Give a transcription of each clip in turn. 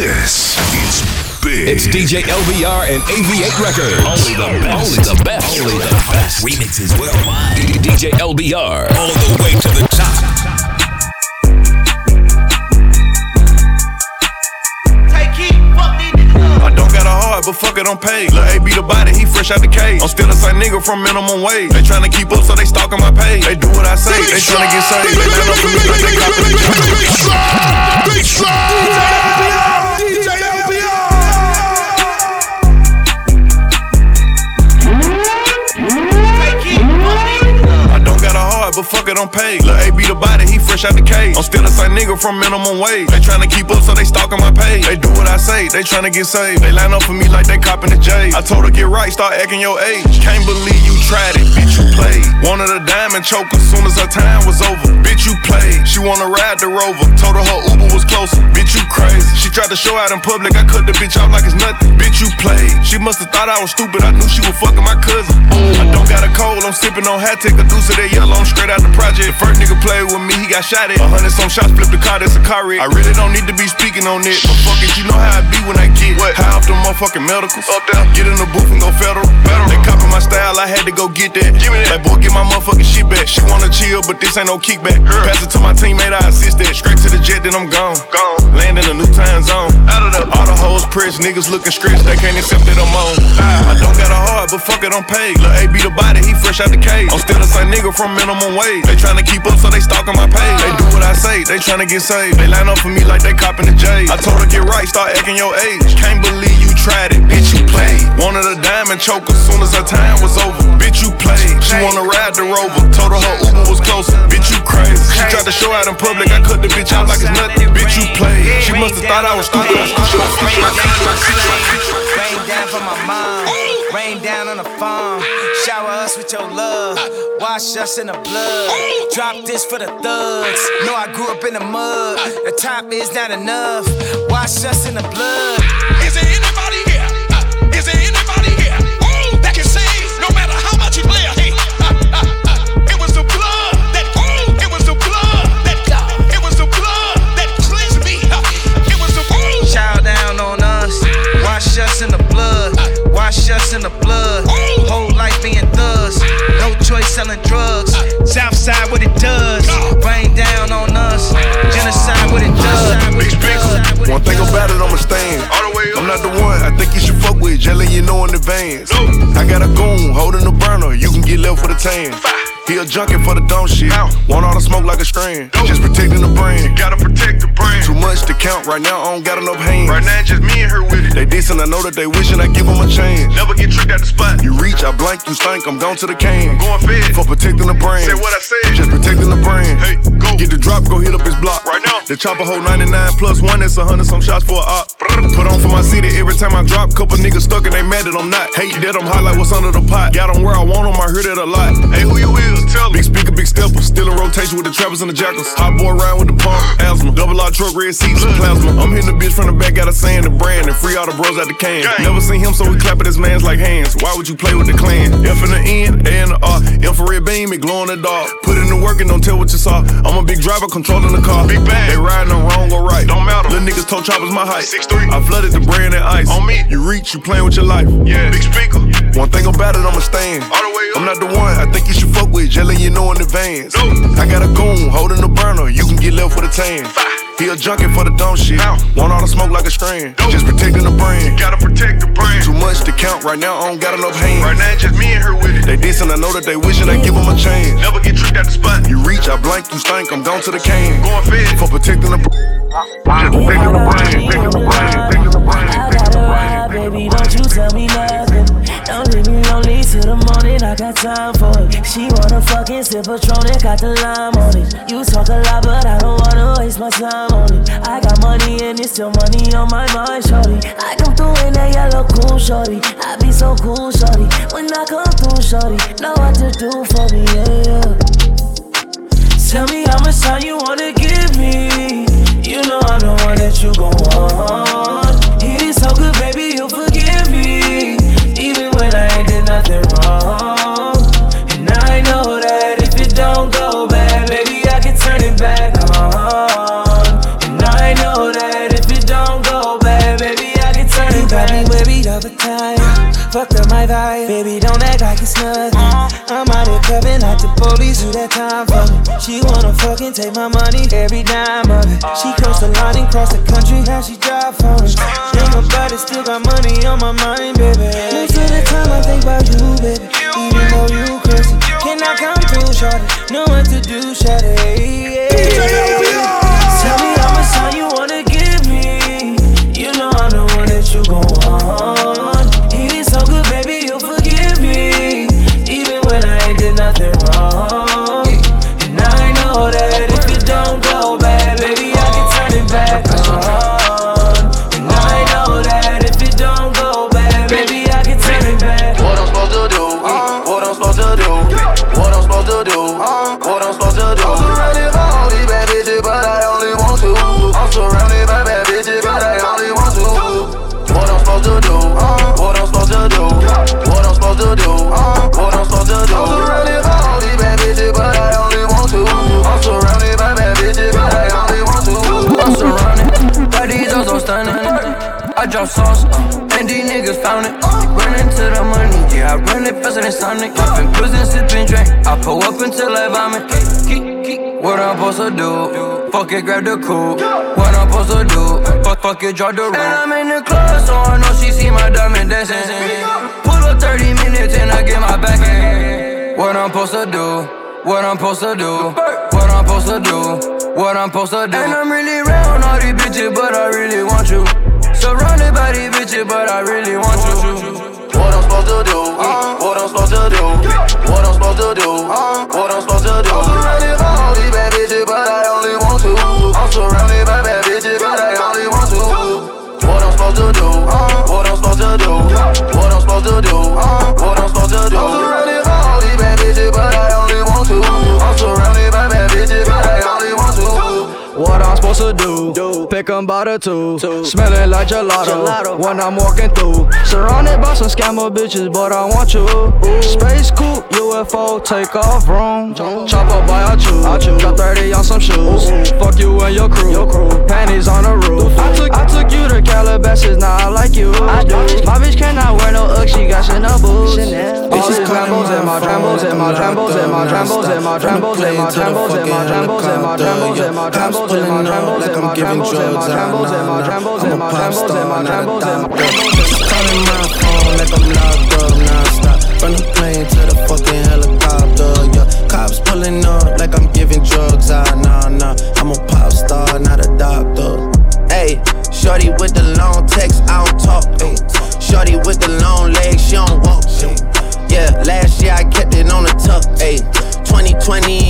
This is big. It's DJ LBR and AV8 Records. Only the best. Only the best. Only the best. Remixes worldwide. DJ LBR. All the way to the top. I don't got a heart, but fuck it, I'm paid. Lil' A be the body, he fresh out the cage. I'm still the same nigga from minimum wage. They tryna keep up, so they stalking my page. They do what I say, they tryna get saved. They line up for me like they copping the Big slide. Big it, I'm paid. Lil' A be the body, he fresh out the cage. I'm still the same nigga from minimum wage. They tryna keep up, so they stalking my page. They do what I say, they tryna get saved. They line up for me like they copping the J. I told her get right, start acting your age. Can't believe you tried it, bitch, you played. Wanted a diamond choke as soon as her time was over. Bitch, you played. She wanna ride the rover. Told her her Uber was closer. Bitch, you crazy. She tried to show out in public. I cut the bitch off like it's nothing. Bitch, you played. She must've thought I was stupid. I knew she was fucking my cousin. I don't got a cold. I'm sipping on hat. Take a deuce of that yellow. I'm straight out the project. The first nigga played with me. He got shot at. A hundred some shots. Flipped the car. That's a car wreck. I really don't need to be speaking on it. But fuck it. You know how I be when I get what? High off the motherfucking medicals. Up there. Get in the booth and go federal. federal. They copy my style. I had to go get that. Give me that. Like boy, get my motherfucking shit back. She wanna chill, but this ain't no kickback. Pass it to my teammate. I assist that. Straight to the jet, then I'm gone. Gone. Land in a new time zone. Out of the all the hoes press. Niggas looking stretched. They can't accept that I'm on. Ah. I don't got a heart, but fuck it, I'm paid. Lil' A be the body. He fresh out the cage. I'm still the same nigga from minimum wage. They tryna keep up, so they stalking my page. They do what I say. They tryna get saved. They line up for me like they copping the J. I told her get right, start acting your age. Can't believe you tried it, bitch. You played. Wanted a diamond choke as soon as her time was over. Bitch, you played. She wanna ride the rover. Told her her Uber was closer. Bitch, you crazy. She tried to show out in public. I cut the bitch out like it's nothing. Bitch, you played. She must've thought I was stupid. Rain down for my mom. Rain down on the farm. Shower us with your love. Wash us in the blood. Drop this for the thugs. Know I grew up in the mud. The top is not enough. Wash us in the blood. Is there anybody here? Uh, there anybody Wash us in the blood. Whole life being thugs. No choice selling drugs. Southside what it does. Rain down on us. Genocide what it does. Big speaker. One thing about it, I'ma stand. All the way up. I'm not the one I think you should fuck with, just let you know in advance. I got a goon holding the burner, you can get left for the tan. He a junkie for the dumb shit. Want all the smoke like a strand. Just protecting the brand. gotta protect the brand. Too much to count right now, I don't got enough hands. Right now, it's just me and her with it. They decent, I know that they wishing I give them a chance. Never get tricked at the spot. You reach, I blank, you stink, I'm gone to the can. I'm Going fed. For protecting the brand. Say what I said. Just protecting the brand. Hey, go. Get the drop, go hit up his block. Right now. The chopper hold 99 plus one, it's a hundred some shots for a op. Put on for my city every time I drop. Couple niggas stuck and they mad that I'm not. Hate that I'm hot like what's under the pot. Got them where I want them, I heard it a lot. Hey, who you is? Tell Big speaker, big stepper. Still in rotation with the trappers and the jackals. Hot boy round with the pump, asthma. Double R truck, red seats, and plasma. I'm hitting the bitch from the back, got a saying the brand and free all the bros out the can. Gang. Never seen him, so we clap at his mans like hands. Why would you play with the clan? F in the N, A in the R. Infrared beam, it glow in the dark. Put in the work and don't tell what you saw. I'm a big driver controlling the car. Big bang. They riding on wrong or right. Don't matter. Little niggas told choppers my height. Six three. I flooded the brand and ice. On me. You reach, you playing with your life. Yeah. Big speaker. One thing about it, I'ma stand. All the way up. I'm not the one I think you should fuck with, just letting you know in advance. No. I got a goon holding the burner, you can get left with a tan. He a junkie for the dumb shit. Ow. Want all the smoke like a strand. No. Just protecting the brand. Gotta protect the brand. Too much to count right now, I don't got enough hands. Right now, it's just me and her with it. They decent, I know that they wishing I give them a chance. Never get tricked at the spot. You reach, I blank, you stink, I'm gone to the can. Going fed. For protecting the brand. Just protecting the brand, protecting the brand, protecting the brand, protecting the brand. baby, don't you tell me nothing. Don't leave me lonely till the morning, I got time for it. She wanna fucking sip Patron and got the lime on it. You talk a lot, but I don't wanna waste my time on it. I got money and it's still money on my mind, shorty. I come through in that yellow cool, shorty. I be so cool, shorty. When I come through, shorty, know what to do for me, yeah, yeah. Tell me how much time you wanna give me. You know I'm the one that you gon' want. It is so good, baby, you'll forgive nothing wrong. My vibe, baby, don't act like it's nothing. I'm out here clubbing like the police, who that time for me? She wanna fucking take my money, every dime of it. She crossed the line and crossed the country, how she drive for me? Think about it, still got money on my mind, baby. Most of the time I think about you, baby. Even though you crazy, can I come through, shorty? Know what to do, shorty. Tell sauce, uh, and these niggas found it. Run to the money, yeah, I run it faster than Sonic. Poppin' pills and sippin' drink. I pull up until I vomit. Keep, keep, what I'm supposed to do? Fuck it, grab the coupe. What I'm supposed to do? Fuck, fuck it, drop the room. And I'm in the club, so I know she see my diamond dancing. Pull up 30 minutes and I get my back in. What I'm supposed to do? What I'm supposed to do? What I'm supposed to do? What I'm supposed to do? And I'm really around all these bitches, but I really want you. Surrounded these bitches, but I really want you. Uh-huh. What I'm supposed to do? What I'm supposed to do? What I'm supposed to do? What I'm supposed to do? I'm surrounded by all these bad bitches, but I only want to. I'm surrounded by bad bitches, but I only want to. Uh-huh. What I'm supposed to do? What I'm supposed to do? What I'm supposed to do? What I'm supposed to do? I'm surrounded by all these bad bitches, but supposed to do? Pick 'em by the two. Smelling like gelato, when I'm walking through. Surrounded by some scammer bitches, but I want you. Space coupe, UFO, take off room. Chop up by I choose. Got 30 on some shoes. Fuck you and your crew. Panties on the roof. I took, I took you to Calabasas, now I like you. My bitch cannot wear no Ugg, she got Chanel boots. All these Lambos and my Trambos and my Trambos and my Trambos and my Trambos and my Trambos and my Trambos and my Trambos and my Trambos and my Trambos and my And my Trambos and my Trambos and my Trambos and my Trambos and my Trambos. Calling my phone like I'm locked up non-stop. From the plane to the fucking helicopter, yeah. Cops pulling up like I'm giving drugs, ah, nah, nah. I'm a pop star, not a doctor. Hey, shorty with the long text, I don't talk, ayy Shorty with the long legs, she don't walk, ayy Yeah, last year I kept it on the tuck, ayy 2020, I came to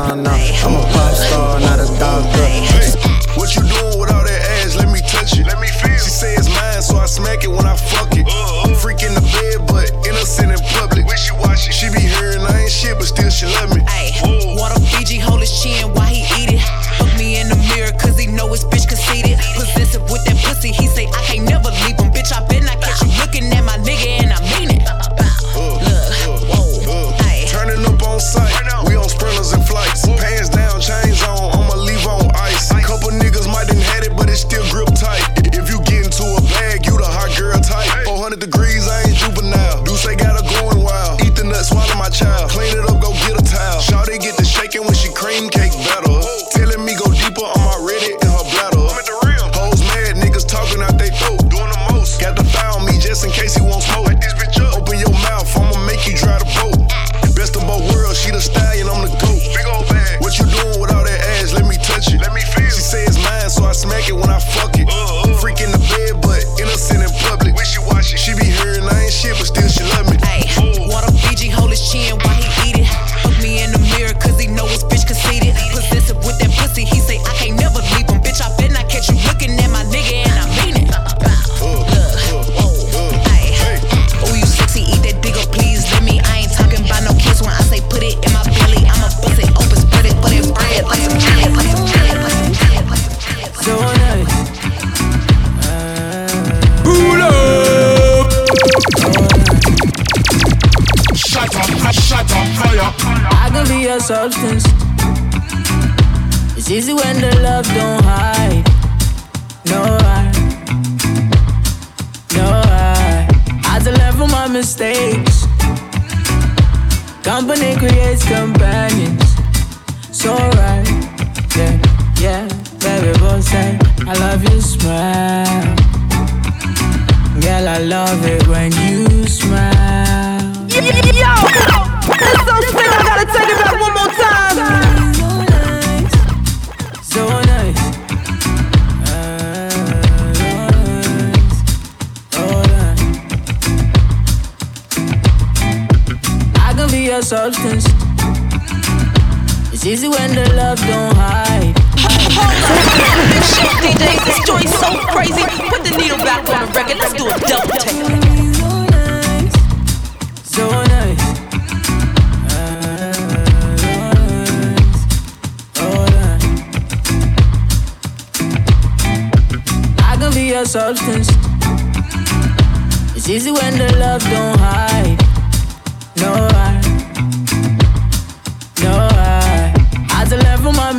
nah I'm a pop star, not a doctor What you doing with all that ass? Let me touch it. Let me feel. She say it's mine, so I smack it when I fuck it. Uh-huh. Freak in the bed, but innocent in public. When she watch it, she be hearing I ain't shit, but still she love me. Ayy, water Fiji hold his chin while he eat it. Look me in the mirror, cause he know his bitch conceited.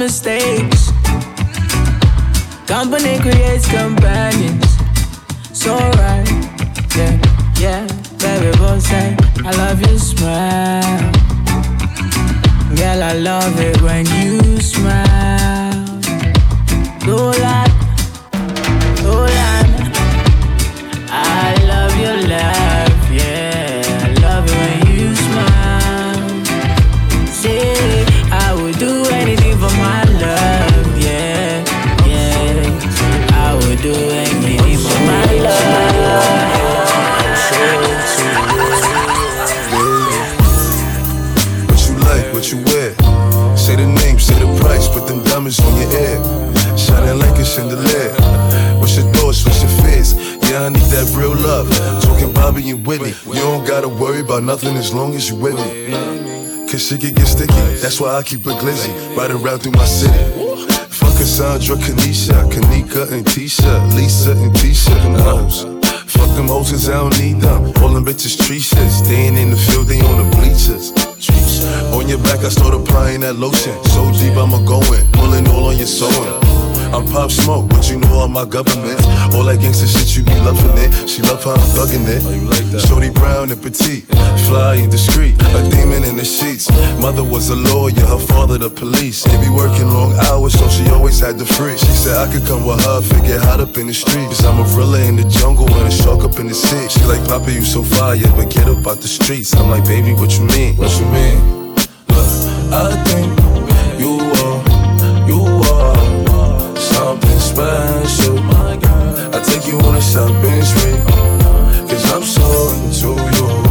Mistakes. Company creates companions. So right, yeah, yeah. Baby boy say I love your smile. Girl, I love it when you smile. Do that, about nothing as long as you with me. Cause shit can get sticky. That's why I keep a glizzy. Riding around through my city. Fuck Cassandra, Kanisha, Kanika and Tisha, Lisa and Tisha and hoes. Fuck them hoes I don't need them. All them bitches tree shit. Staying in the field, they on the bleachers. On your back, I start applying that lotion. So deep, I'ma go in. Pulling all on your sewing. I'm Pop Smoke, but you know all my government. All that gangsta shit, you be loving it. She love how I'm thugging it. Oh, Shorty brown and petite, fly and discreet. A demon in the sheets. Mother was a lawyer, her father the police. They be working long hours, so she always had the free. She said I could come with her, get hot up in the streets. Cause I'm a gorilla in the jungle and a shark up in the sea. She like, Papa, you so fire, but get up out the streets. I'm like, baby, what you mean? What you mean? Look, I think special. I take you on a shopping spree. Cause I'm so into you.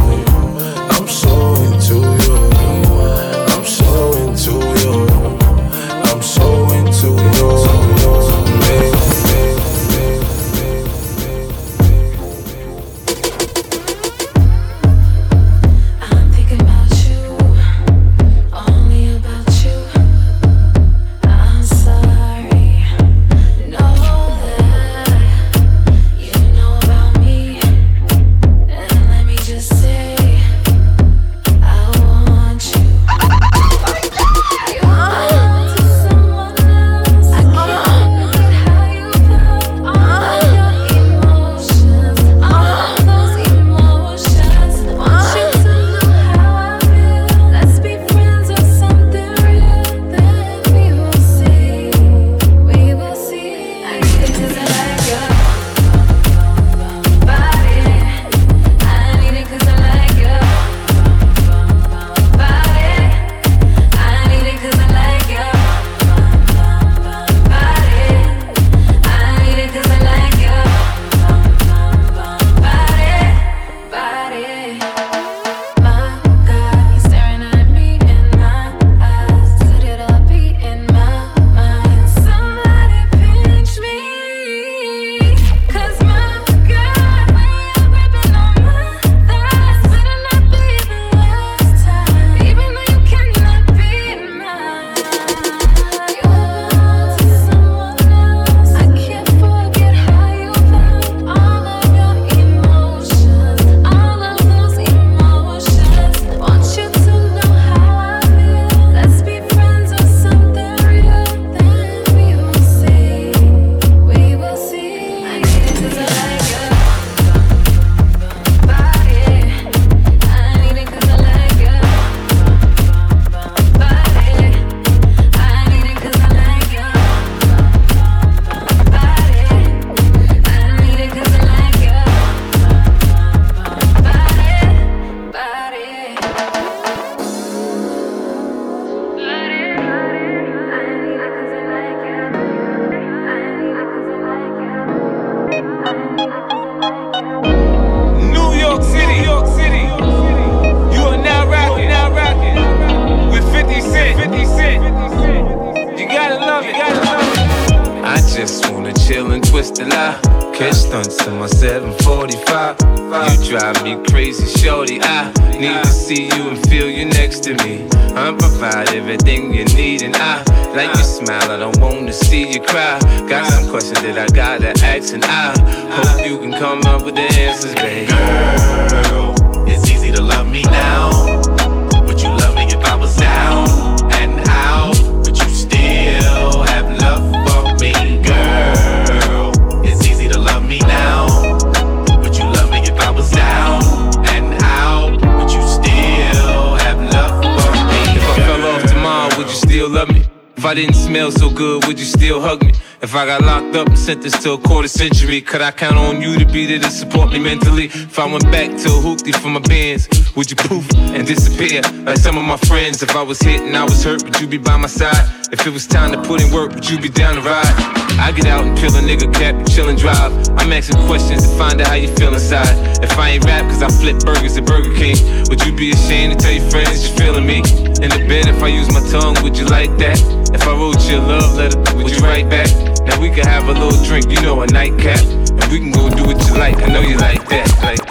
mentally. If I went back to a hoopty for my bands, would you poof and disappear? Like some of my friends, if I was hit and I was hurt, would you be by my side? If it was time to put in work, would you be down to ride? I get out and peel a nigga cap and chill and drive. I'm asking questions to find out how you feel inside. If I ain't rap, cause I flip burgers at Burger King, would you be ashamed to tell your friends you're feeling me? In the bed, if I use my tongue, would you like that? If I wrote you a love letter, would you write back? Now we could have a little drink, you know, a nightcap we can go do what you like. I know you like that, like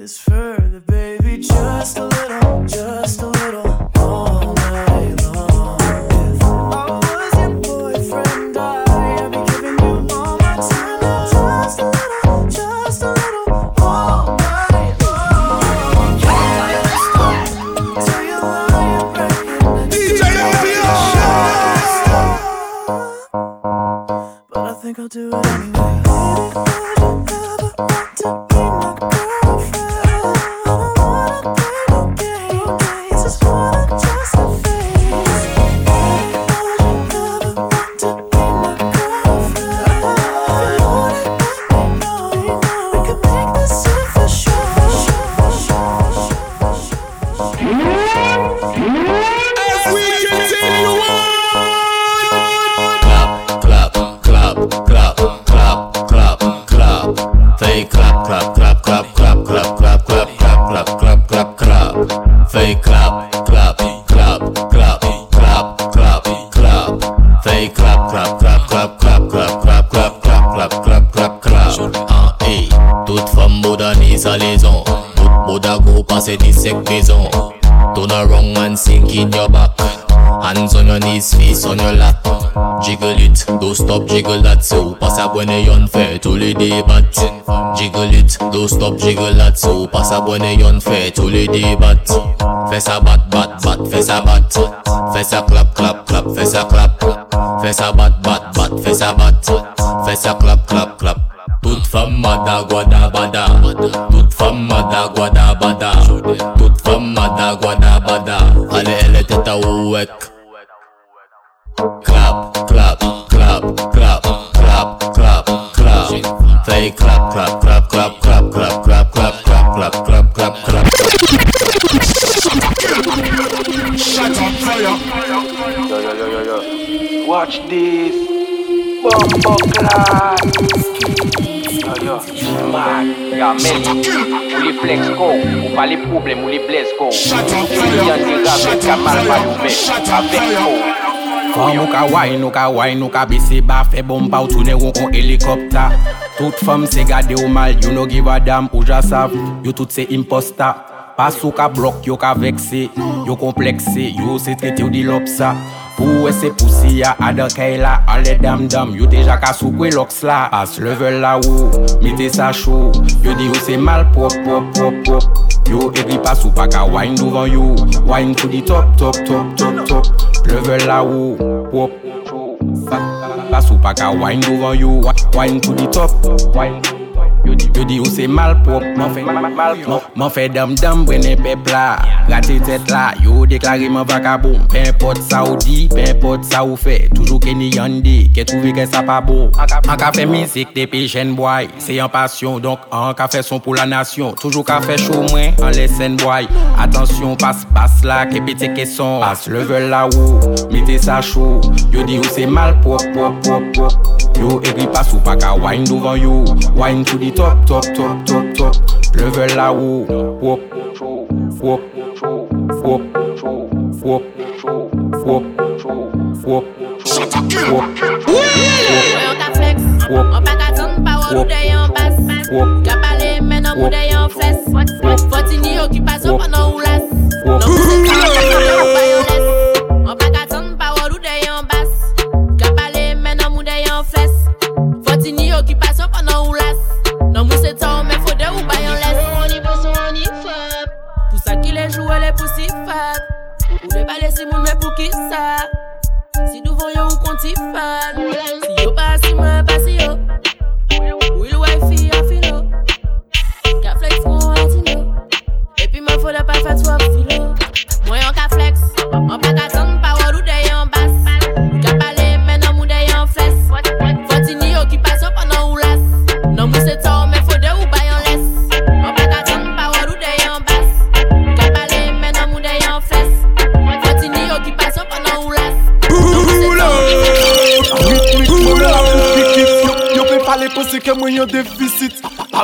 this first. An e, tout fom boda ni sa lezon Bout boda go pase di sek bezon Turn around and sink in your back. Hands on your knees, face on your lap. Jiggle it, don't stop, jiggle that. So pass up when you're unfair to the day bat Jiggle it, don't stop, jiggle that. So pass up when you're unfair to the day bat Fess a bat, bat, bat, fess a bat. Fess a clap, clap, clap, fess a clap. Fess a bat, bat, bat, fess a bat. Fess a clap, clap, clap toute femme mada guada bada Toute femme mada guada bada Toute femme mada guada bada Allez elle était à ouek Clap, clap, clap, clap, clap, clap, clap Fais clap, clap, clap, clap, clap, clap, clap, clap, clap, clap, clap, clap, clap Shut up, fire. Watch this. Bumbo class. Ya men, ou li flex go, ou pa li problem, ou li bles go Ou li an di ravet ka pa nou men, avek go Fwa ka wine, nou ka wine, nou ka bese ba fe bomba ou toune ou kon helikopta. Tout fom se gade ou mal, you no give a dam ou ja sav, you tout se imposta. Pas ou ka blok, yo ka vekse, yo komplekse, yo se trete ou di lopsa. Pou wè se pousi ya adakay la Ale dam dam Yo te jaka sou kwe loks la. As level la ou Mete sa chou Yo di yo se mal pop pop pop pop. Yo e gripa ou pa ka wine dovan yo Wine to di top top top top top. Level la ou Pop. Pas ou pa ka wine dovan yo Wine to di top Wine. Yo di ou se mal pop man fe dam-dam brene pepla Rate tet la, yo deklare man vakabon Pe import sa ou di, pe import sa ou fe. Toujou ke ni yande, ke touve ke sa pa bo. An ka fe mizik te pe jen boy Se yon pasyon, donk an ka fe son pou la nasyon. Toujou ka fe show mwen, an lesen boy. Atensyon, pas pas la, ke pete ke son. As level la ou, mete sa chou Yo di ou se mal pop, pop, pop, pop. Yo, egri pas ou pa ka wind over yo. Wind to the top, top, top, top, top. Level la ou Wop, wop, wop, wop, wop, wop Wop yon ka flex An pa ka zon pa wou dey an bas Ka pale men an mou dey an fles Foti ni yo ki pa zon pa nan ou las Nan mou dey an fles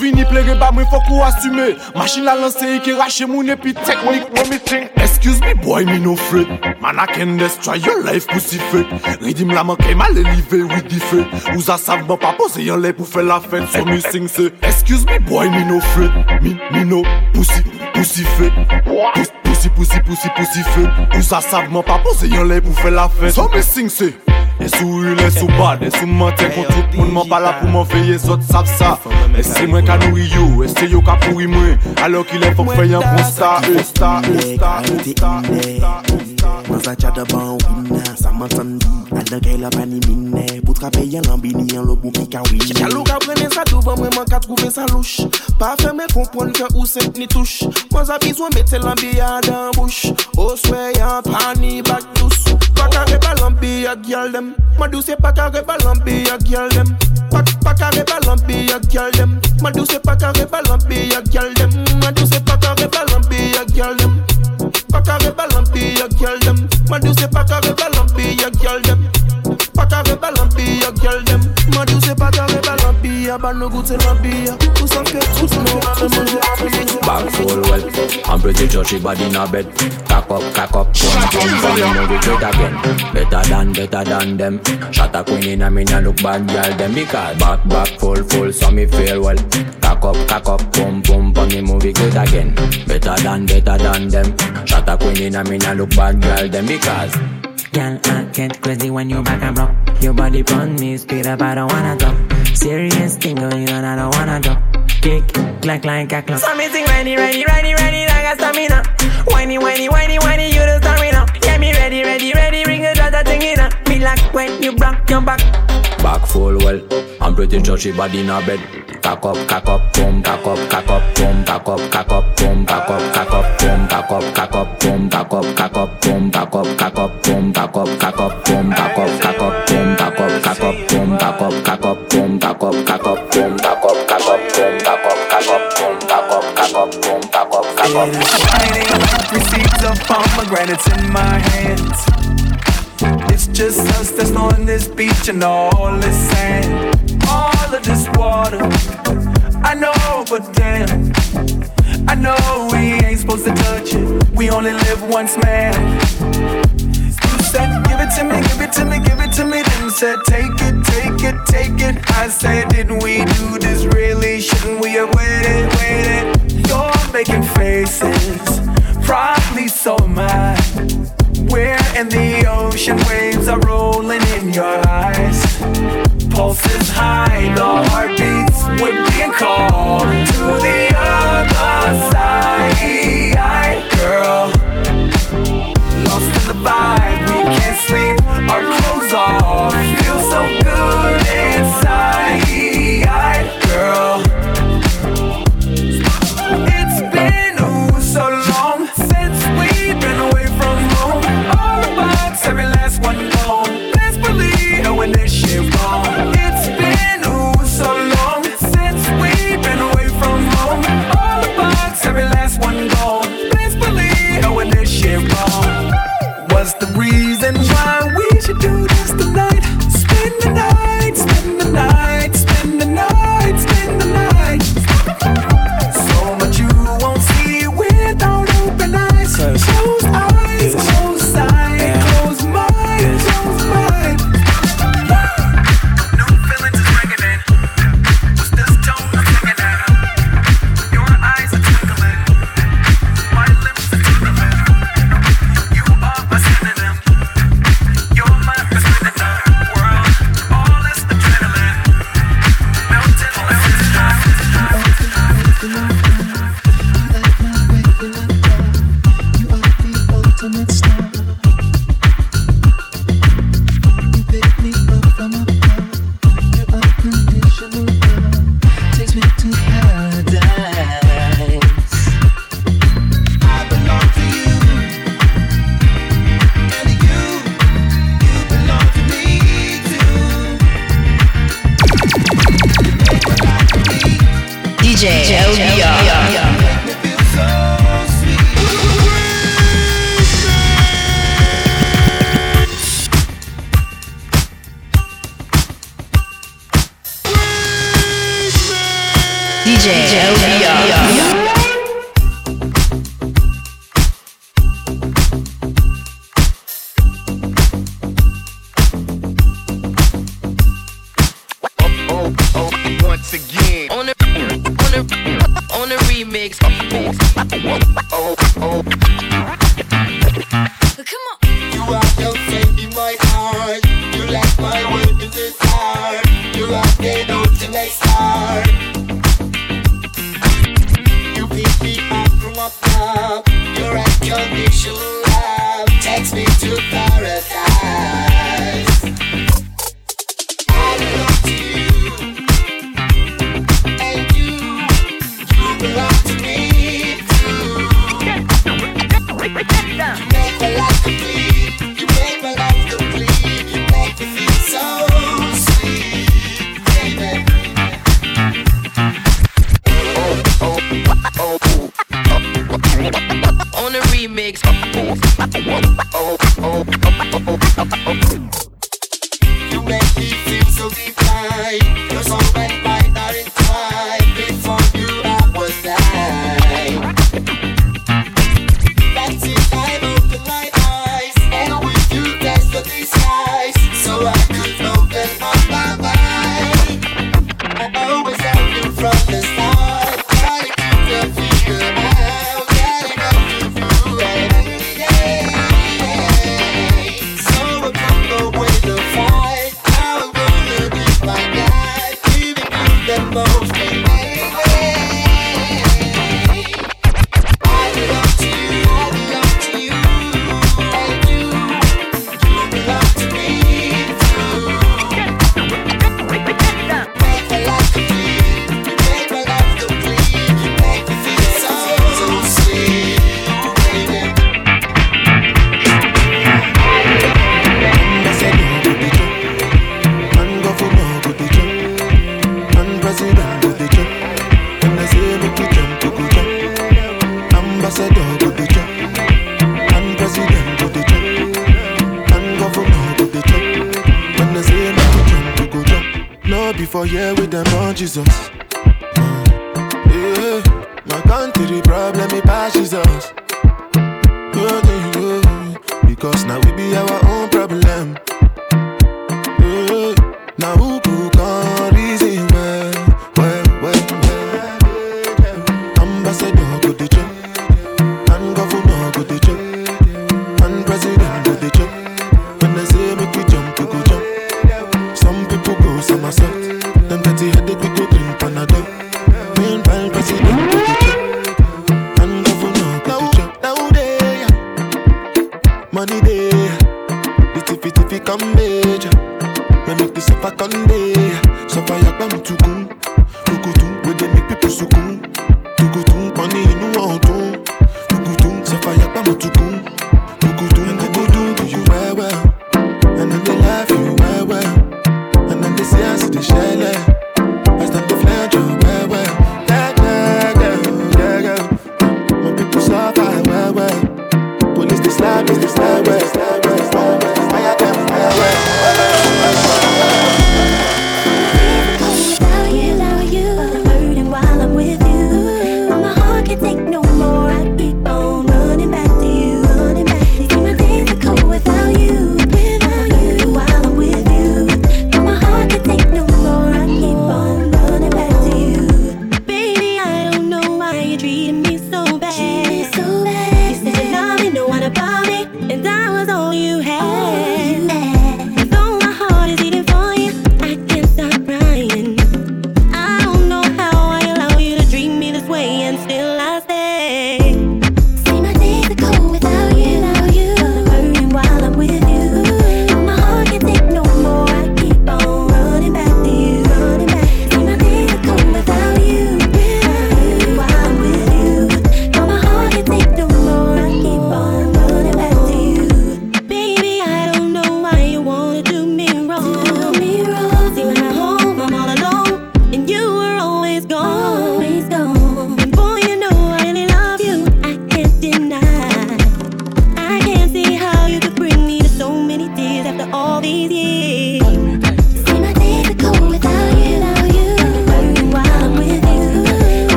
Vini plege ba mwen fok ou asume Mashin la lanse yi ki rache moun epi teknik mwen mi ting Excuse me boy mi no fret Man a ken destroy your life pussy fet Ridim la man kema le live with di fet Ouza sav ban pa pose yon le pou fe la fet So mi sing se Excuse me boy mi no fret Mi, mi no pussy, pussy fet Pussy, pussy, pussy, pussy fet Ouza sav man bon, pa pose yon le pou fe la fet So mi sing se E sou yu, e sou bad, e sou mante kon tout moun. Man pala pou man feye zot sav sa. E se mwen ka nouri yo, e se yo ka pouri mwen. Alo ki le fok fey an konsta, osta, osta, osta, osta Mwen sa chata ban wina, sa man san di Adan kay la pani mine Pou trape yan lambini yan lo pou ki ka win Chalou ka prene sa douvan mwen man ka trouve sa louche. Pa fe men kompon ke ou sent ni touche. Mwen sa bizwen mette lambi ya dan bouche O swe yan pani bak douce Pa ka reba lambi ya gyal dem Ma douce pa ka reba lambi ya gyal dem Pa, pa reba lambi ya gyal dem Ma douce pa ka reba lambi ya gyal dem Ma douce pa ka reba lambi ya gyal dem Pack a rebel and be a girl them. When you say pack a rebel and be a girl them. Pack a rebel and be a girl them a ban nou goûter la bière Ou sav ke tout nou. Ame manje la Back full well I'm pretty sure she body in a bed. Cock up, cock up. Pum, pum, pum You know we great again. Better than, better than them. Shot a queen in a me nah look bad girl them. Because back, back full, full So me feel well. Cock up, cock up. Pum, pum, pum Me movie great again. Better than, better than them. Shot a queen in a me nah look bad girl them. Because Girl, I get crazy when you back and block. Your body pon me, speed up, I don't wanna talk. Serious thing going on, I don't wanna talk. Kick, clack, like a clock. So me sing ready, ready, ready, ready, like a stamina. Whiny, whiny, whiny, whiny, you the stamina. Yeah, me ready, ready, ready, ring a dot, thing in a. Me like when you block your back. Back full well I'm pretty sure she body in a bed Cock up, cock up, boom, cock up, cock up, boom, cock up, cock up, boom, cock up, cock up, boom, cock up, cock up, boom, cock up, cock up, boom, cock up, cock up, boom, cock up, cock up, boom, cock up, cock up, boom, cock up, cock up, boom, cock up, cock up, boom, cock up, cock up, boom, cock up, cock up, boom, cock up, cock up, boom, cock up, cock up, boom, cock up, cock up. It is Friday, like receipts of pomegranates in my hands. Just us that's on this beach and all this sand, all of this water. I know, but damn, I know we ain't supposed to touch it. We only live once, man. You said, give it to me, give it to me, give it to me. Then said, take it, take it, take it. I said, didn't we do this really? Shouldn't we have waited, waited? You're making faces, probably so am I. We're in the ocean, waves are rolling in your eyes. Pulses high, the heartbeats, we're being called to the other side,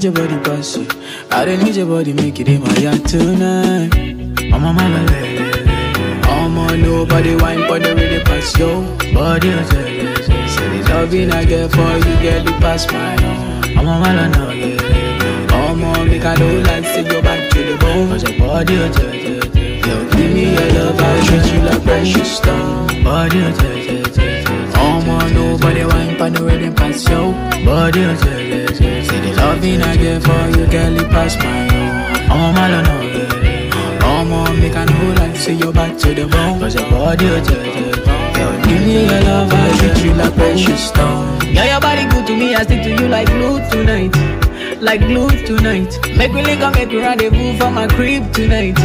need your body, boss you. I don't need your body, make it in my yard tonight. I'm on my lele. I'm on nobody wine, but they really pass yo. Body, oh. Say the loving I get for you, get it past my own. I'm on my yeah. I'm on make I don't like to go back to the bone. Cause your body, oh. Yo, give me your love, I treat you like precious stone. Body, oh. I'm on nobody wine, but the rhythm pass yo. Body, oh, yeah, yeah. Say the loving I get for you, get it past my own. On my lele. Come on, make I know like say you're back to the bone Cause your body oh, yeah, yeah, yeah. Give me your love, I treat you like precious stone Yeah, your body good to me, I stick to you like glue tonight Like glue tonight Make me link up, make me rendezvous for my crib tonight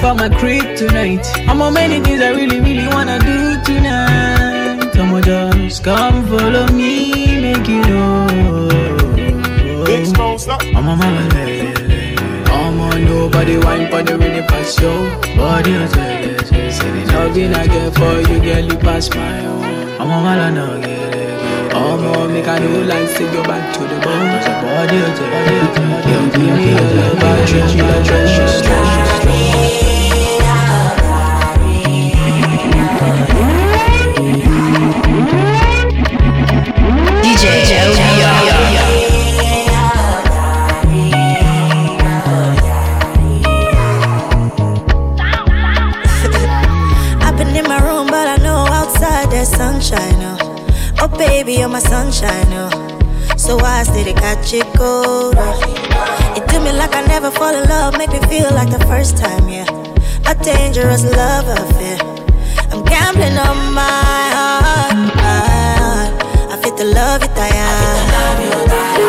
For my crib tonight I'm on many things I really, really wanna do on, just come follow me, make you know I'm on my way I'm on nobody wine for the really pass yo Body yeah, yeah. Say the loving I get for you, girl, you pass my own I'm on my lana, yeah, yeah. I'm on make I know like say go back to the bone Cause your body oh, yeah, yeah, yeah. Yo, give me your love, I treat you like precious, precious, precious baby, you're my sunshine. Oh, so I to catch it cold. Oh. It do me like I never fall in love, make me feel like the first time. Yeah, a dangerous love affair. I'm gambling on my heart. my heart. I fit the love you die.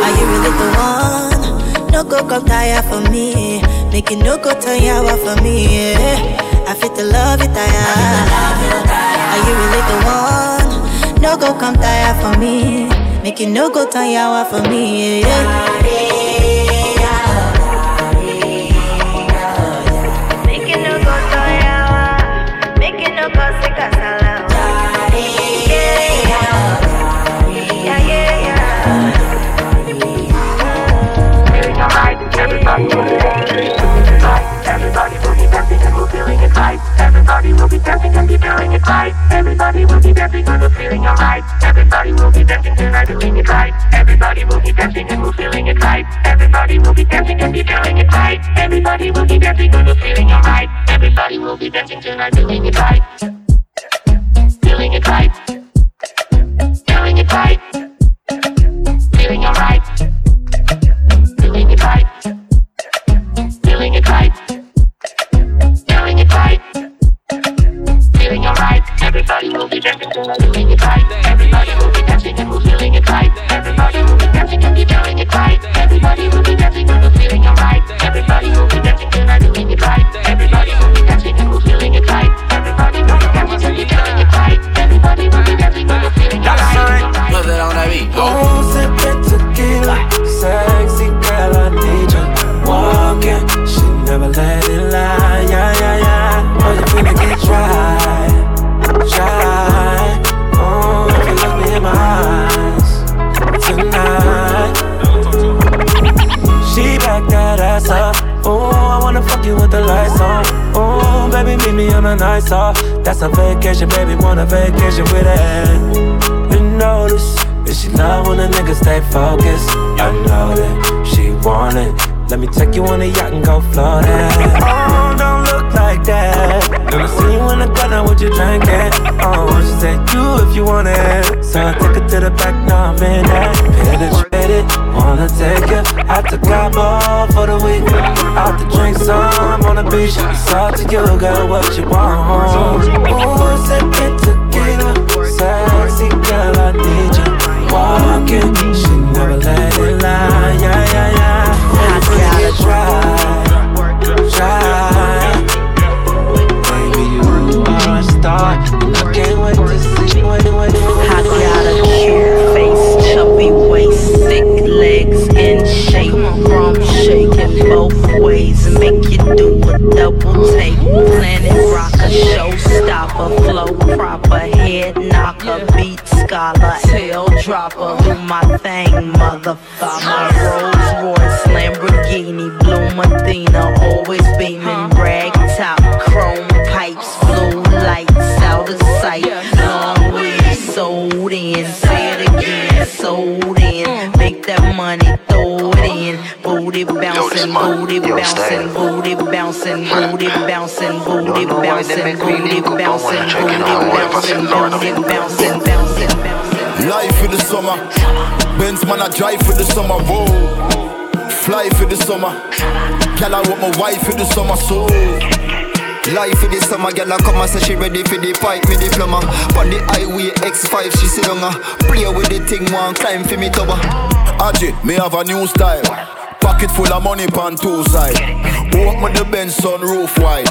Are you really the one? No go come tire for me. Make it no go turn out for me. Yeah. I fit the love you tire. Are you really the one? No go come tire for me. Make it no go you out for me. Yeah. Everybody will be dancing and be feeling it right. Everybody will be dancing and we're feeling alright. Everybody will be dancing tonight, doing it right. Everybody will be dancing and we're feeling it right. Everybody will be dancing and be feeling it right. Everybody will be dancing and we're feeling alright. Everybody will be dancing tonight, doing it right. Feeling it right. Vacation, baby. Want a vacation with it. You notice that she love when a nigga stay focused. I know that she want it. Let me take you on a yacht and go floating. Oh, don't look like that. Me see you in the gutter, what you drinking? Oh, she said you if you want it. So I take her to the back, now I'm in that. Penetrated, wanna take you out to Cabo for the week. Out to drink some on the beach. Up to you, girl, what you want. Ooh, sipping tequila, sexy girl, I need you. Walking, she never let it lie. Yeah, yeah, yeah. I gotta try, try. Baby, you are a star, chubby waist, thick legs in shape. Rum shaking both ways, make you do a double take. Planet rocker, showstopper, flow proper, head knocker, beat scholar, tail dropper. Do my thing, motherfucker. My Rolls Royce, Lamborghini, blue Mathena, always beaming, rag top, chrome pipes, blue lights out of sight. booty bouncing, booty bouncing, booty bouncing, booty bouncing, booty bouncing, booty bouncing, booty bouncing, bouncing, bouncing. Life for the summer, Benz man I drive for the summer, whoa. Fly for the summer, girl I want my wife for the summer, so. Life for the summer, girl, I come and say she ready for the fight. me diploma. On the highway X5, she sit on her. Play with the thing, one climb for me tower. Ajit, me have a new style. Pocket full of money pan two side. Walk me the Benz sun roof wide.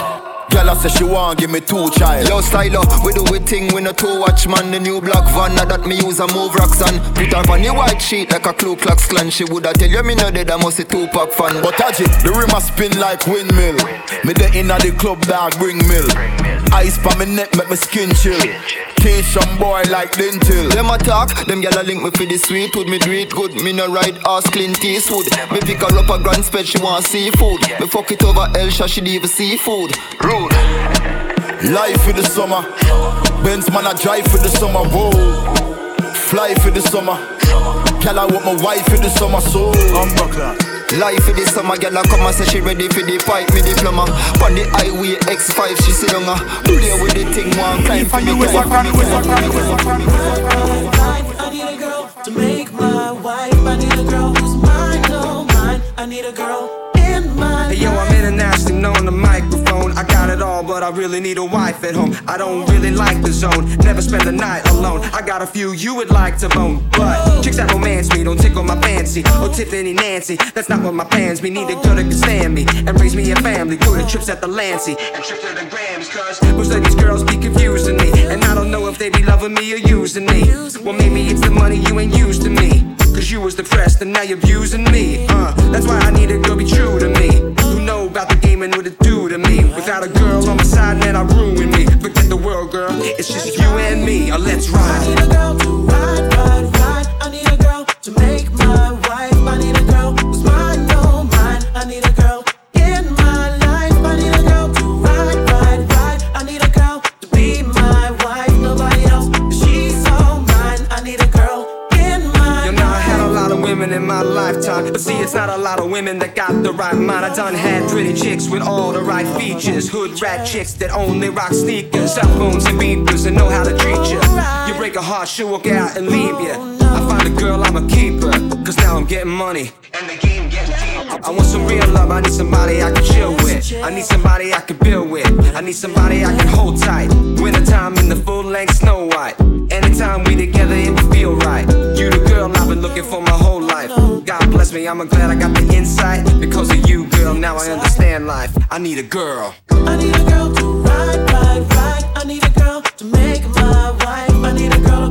Girl, I say she want give me two child. Yo, styler, we do we thing, we no two watch man. The new black van, now that me use a move rocks on. Put her on the white sheet like a Ku Klux Klan. She woulda tell you me no dead, I must a two-pack fan. But Ajit, the rim a spin like windmill. Me the inna the club dog bring mill. Ice pa me neck make me skin chill. Teach some boy like dental. Them attack, them gyal a link me for the sweet wood. Me do it good, me no ride ass Clint Eastwood. Me pick her up a grand spread, she want seafood. Me fuck it over Elsha, she leave seafood. Rude. Life for the summer. Benz man, I drive for the summer. Whoa. Fly for the summer. Girl, I want my wife for the summer. So. Life for the summer, girl, I come and say she ready for the pipe, me diploma. On the highway X5, she sit on her. Play with the thing, one climb for me. I need a girl to make my wife. I need a girl who's mine, no mine. I need a girl in my Hey yo, I'm internationally known on the microphone. I got it all, but I really need a wife at home. I don't really like the zone, never spend the night alone. I got a few you would like to bone, but chicks that romance me don't tickle my fancy. Oh, Tiffany Nancy, that's not what my plans me. Need a girl that can stand me and raise me a family. Go to trips at the Lancy and trips to the Grams, cause most of these girls be confusing me. And I don't know if they be loving me or using me. Well, maybe it's the money you ain't used to me. Cause you was depressed and now you're abusing me. Uh, that's why I need a girl be true to me. Who know about the game and what it do to me. Without a girl on my side, man, I ruin me. Forget the world, girl. It's just you and me. Uh, let's ride. I need a girl to ride, ride, ride. I need a girl to make my wife. I need a girl who's mine, no mine. I need a girl my lifetime. But see, it's not a lot of women that got the right mind. I done had pretty chicks with all the right features. Hood rat chicks that only rock sneakers, cell phones and beepers, and know how to treat you. You break a heart, she'll walk out and leave you. I find a girl, I'm a keeper. Cause now I'm getting money. And the game getting deeper. I want some real love, I need somebody I can chill with. I need somebody I can build with. I need somebody I can hold tight. Wintertime in the full length snow white. Anytime we together, it will feel right. Looking for my whole life. God bless me, I'm glad I got the insight. Because of you, girl, now I understand life. I need a girl. I need a girl to ride, ride, ride. I need a girl to make my wife. I need a girl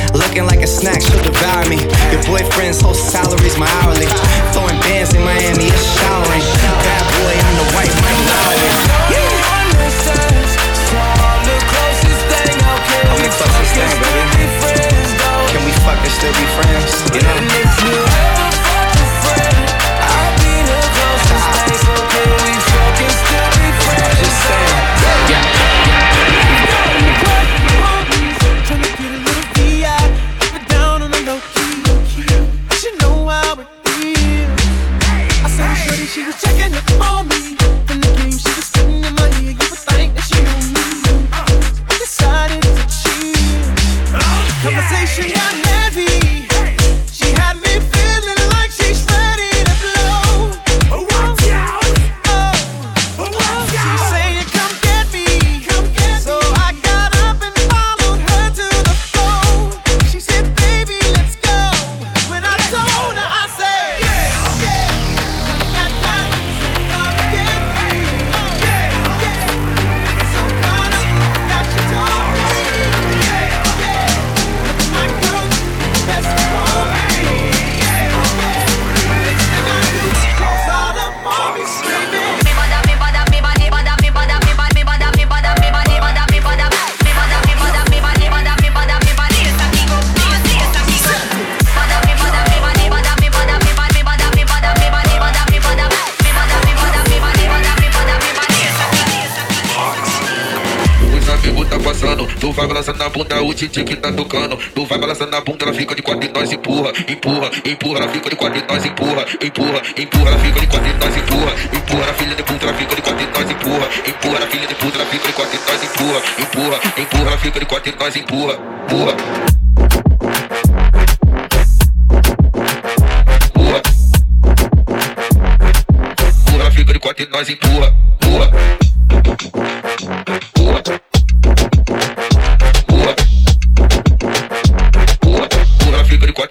Looking like a snack, she'll devour me. Your boyfriend's whole salary's my hourly. Throwing bands in Miami, it's showering. Bad boy, I'm the white Mike Lowrey. The closest thing. How can we fucking thing, still be friends,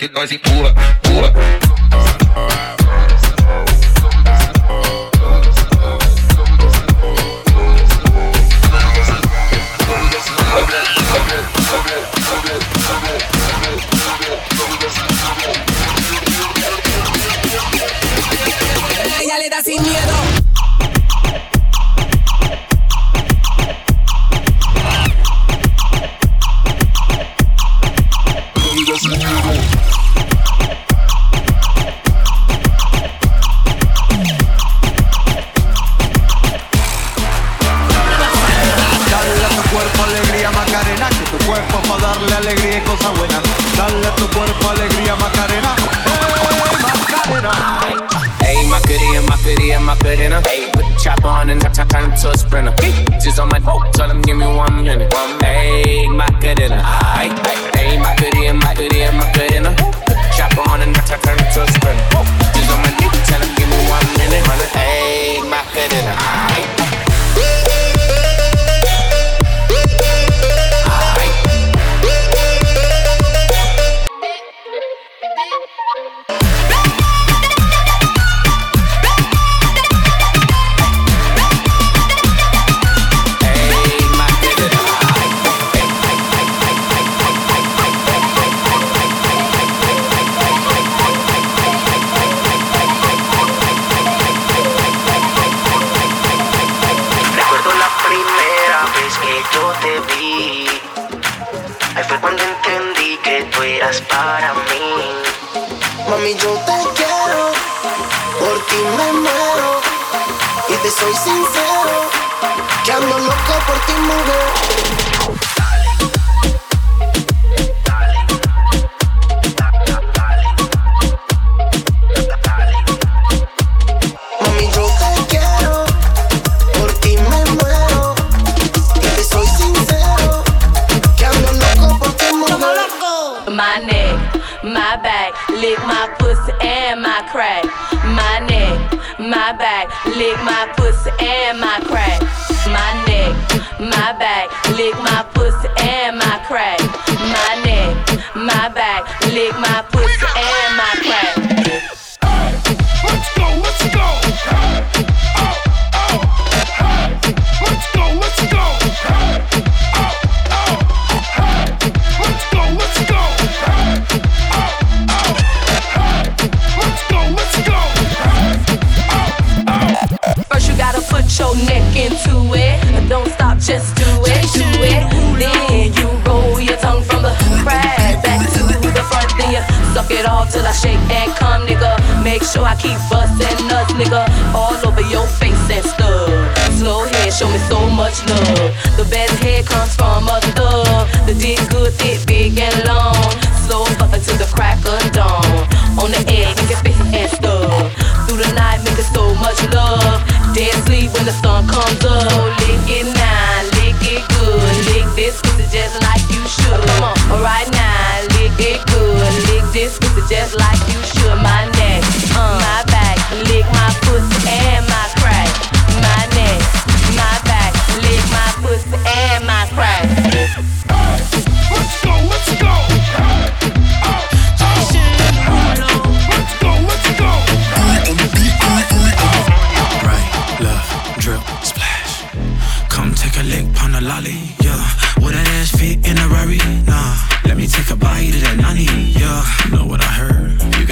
batendo, nós empurra, empurra.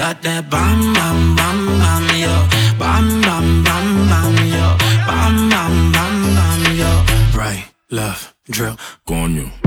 got that bam bam bam bam yo, bam bam bam bam yo, bam bam bam bam yo. Right, left, drill, coño.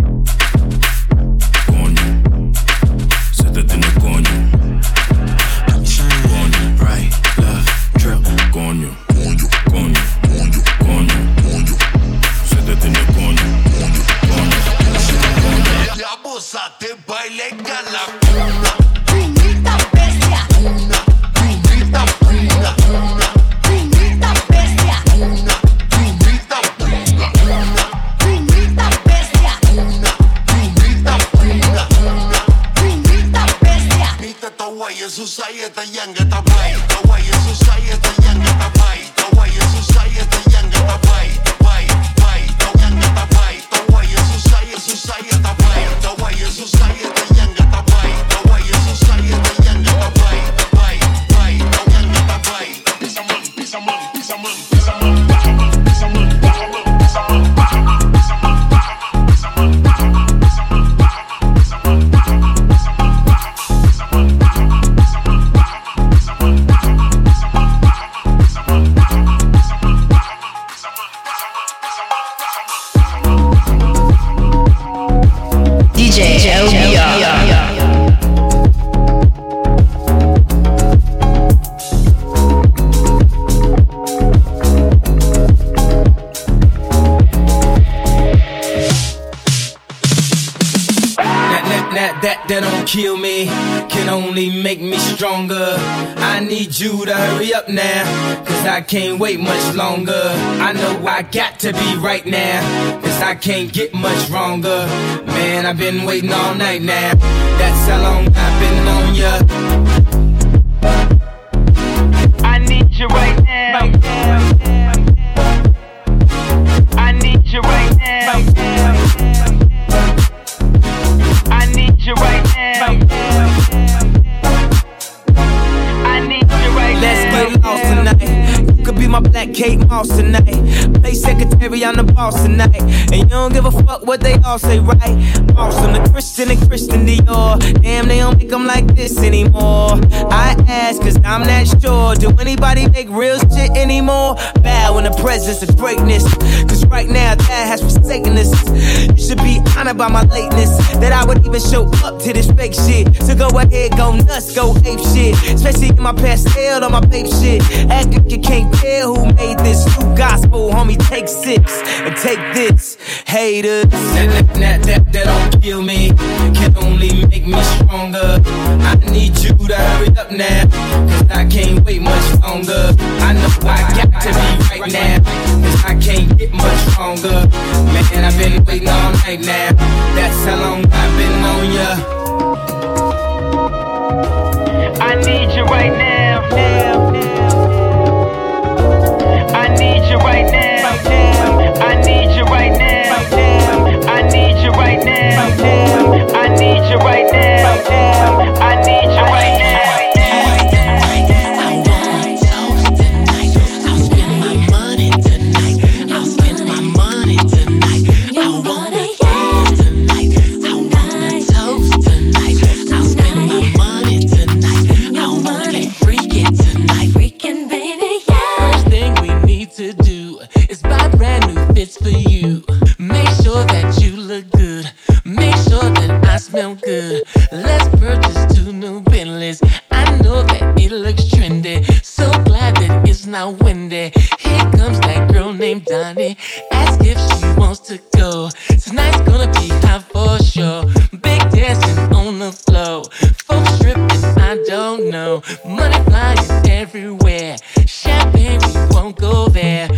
Can't get much wronger. Man, I've been waiting all night now. That's how long I've been on ya. I need you right now. Right now. I need you right now. Right now. I need you right now. Right now. I need you right now. Let's get lost tonight. You could be my black Kate Moss tonight. Play secretary, I'm the boss tonight. Fuck what all say, right? Awesome, the Christian and Christian Dior. Damn, they don't make them like this anymore. I ask, cause I'm not sure. Do anybody make real shit anymore? Bow in the presence of greatness. Cause right now, that has forsaken us. You should be honored by my lateness. That I would even show up to this fake shit. So go ahead, go nuts, go ape shit. Especially in my pastel on my babe shit. Act like you can't tell who made this new gospel, homie. Take sips and take this, haters. That, that, that, don't kill me, can only make me stronger. I need you to hurry up now, cause I can't wait much longer. I know I got to be right now, cause I can't get much stronger. Man, I've been waiting all night now, that's how long I've been on ya. I need you right now. now, now. I need you right now. I need you. Right now. I need you right now. I need you. Right now. I need you right now. New Bentleys. I know that it looks trendy. So glad that it's not windy. Here comes that girl named Donnie. Ask if she wants to go. Tonight's gonna be hot for sure. Big dancing on the floor. Folks stripping, I don't know. Money flying everywhere. Champagne, we won't go there.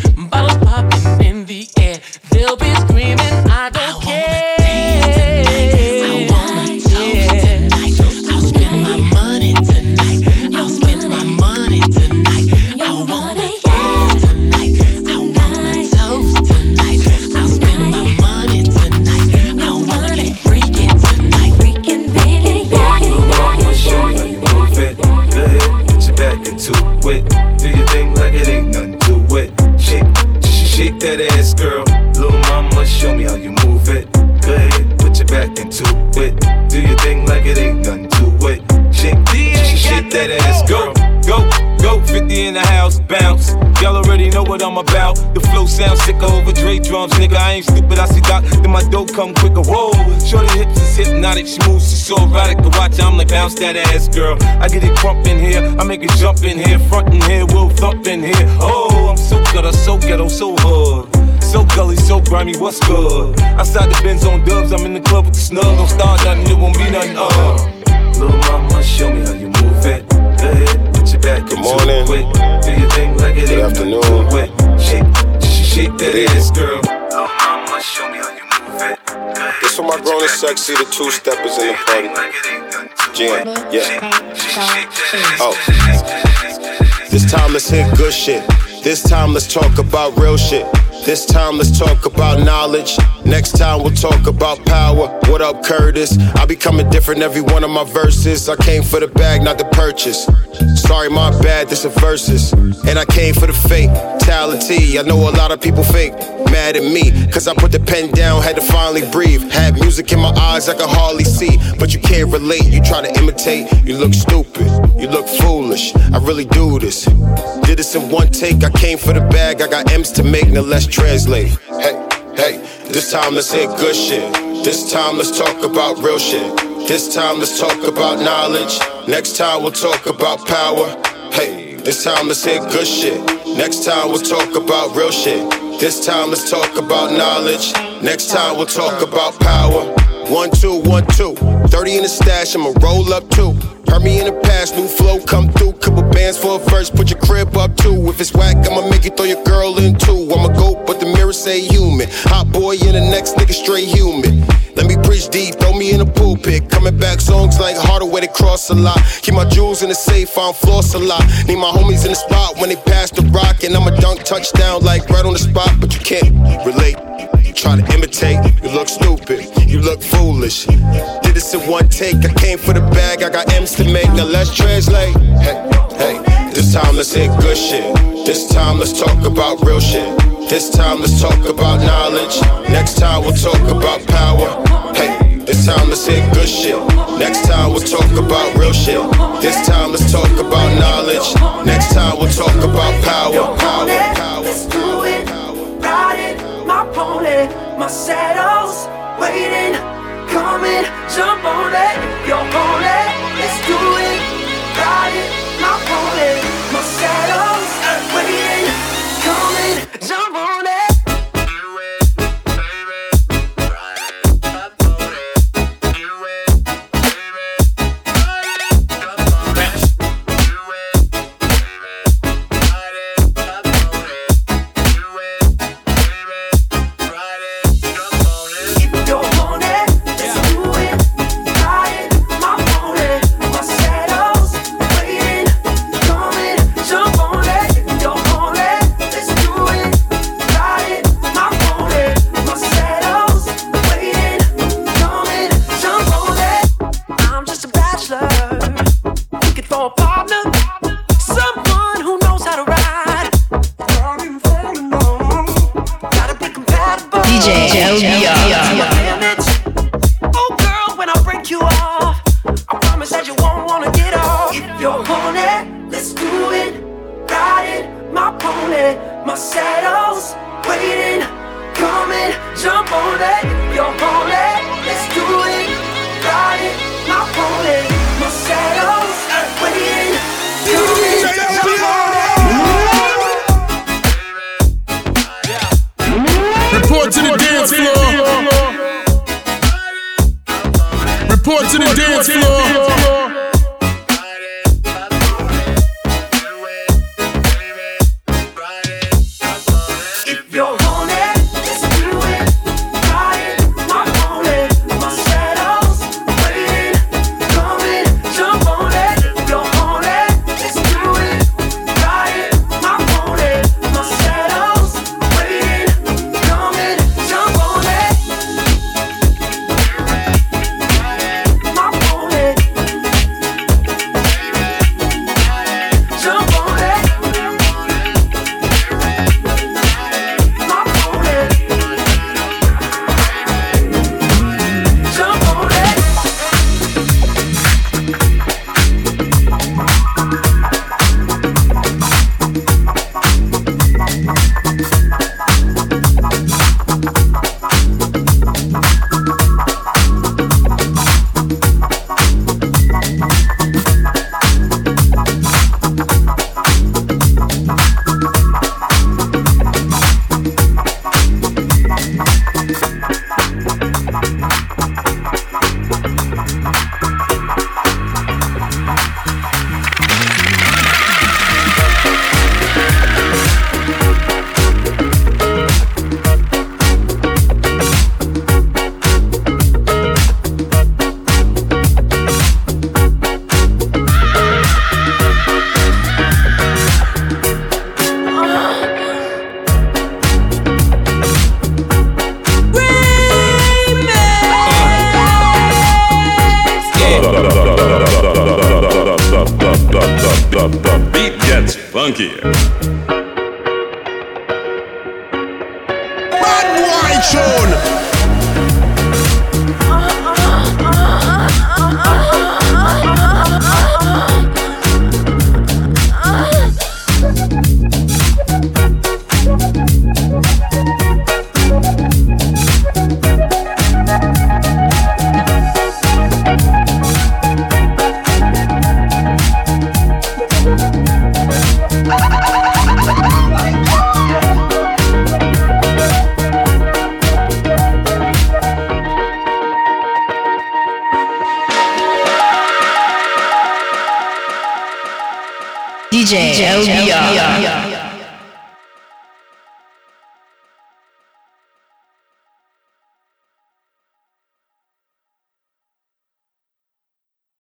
What I'm about. The flow sounds sicker over Dre drums, nigga. I ain't stupid, I see Doc, then my dope come quicker. Whoa, shorty hips is hypnotic, she moves, she's so erotic watch. I'm like, bounce that ass, girl. I get it crump in here, I make it jump in here, front in here, we'll thump in here. Oh, I'm so good, I'm so ghetto, so hood. So gully, so grimy, what's good? Outside the Benz on dubs, I'm in the club with the snug. Don't start nothing, it won't be nothing, uh. Little mama, show me how you move it. Go ahead, put your back Good morning. it. Do your thing like it Good afternoon. to. Shake, sh- shake that ass, girl. Mama, show me how you move it. This for my grown and sexy, the two steppers in the party. Jam, yeah. Oh. This time let's hit good shit. This time, let's talk about real shit. This time, let's talk about knowledge. Next time, we'll talk about power. What up, Curtis? I'll be coming different every one of my verses. I came for the bag, not the purchase. Sorry, my bad, this a verses. And I came for the fake tality. I know a lot of people fake, mad at me. Cause I put the pen down, had to finally breathe. Had music in my eyes I could hardly see. But you can't relate, you try to imitate. You look stupid, you look foolish. I really do this. Did this in one take, I came for the bag. I got M's to make, now let's translate. Hey, hey, this time let's hit good shit. This time let's talk about real shit. This time let's talk about knowledge. Next time we'll talk about power. Hey, this time let's hit good shit. Next time we'll talk about real shit. This time let's talk about knowledge. Next time we'll talk about power. One, two, one, two. 30 in the stash, I'ma roll up two. Heard me in the past, new flow come through. Couple bands for a verse, put your crib up too. If it's whack, I'ma make you throw your girl in too. I'ma go, but the mirror say human. Hot boy in the next nigga straight human. Let me deep, throw me in the pulpit. Coming back songs like Hardaway, they cross a lot. Keep my jewels in the safe, I'm floss a lot. Need my homies in the spot when they pass the rock. And I'ma dunk touchdown like right on the spot, but you can't relate. Try to imitate, you look stupid, you look foolish. Did this in one take, I came for the bag, I got M's to make, now let's translate. Hey, hey, this time let's hit good shit. This time let's talk about real shit. This time let's talk about knowledge. Next time we'll talk about power. Time let's hit good shit. Next time we'll talk about real shit. This time let's talk about knowledge. Next time we'll talk about power. Power, power. Let's do it, ride it, my pony, my saddle's waiting, coming, jump on it, you're on it,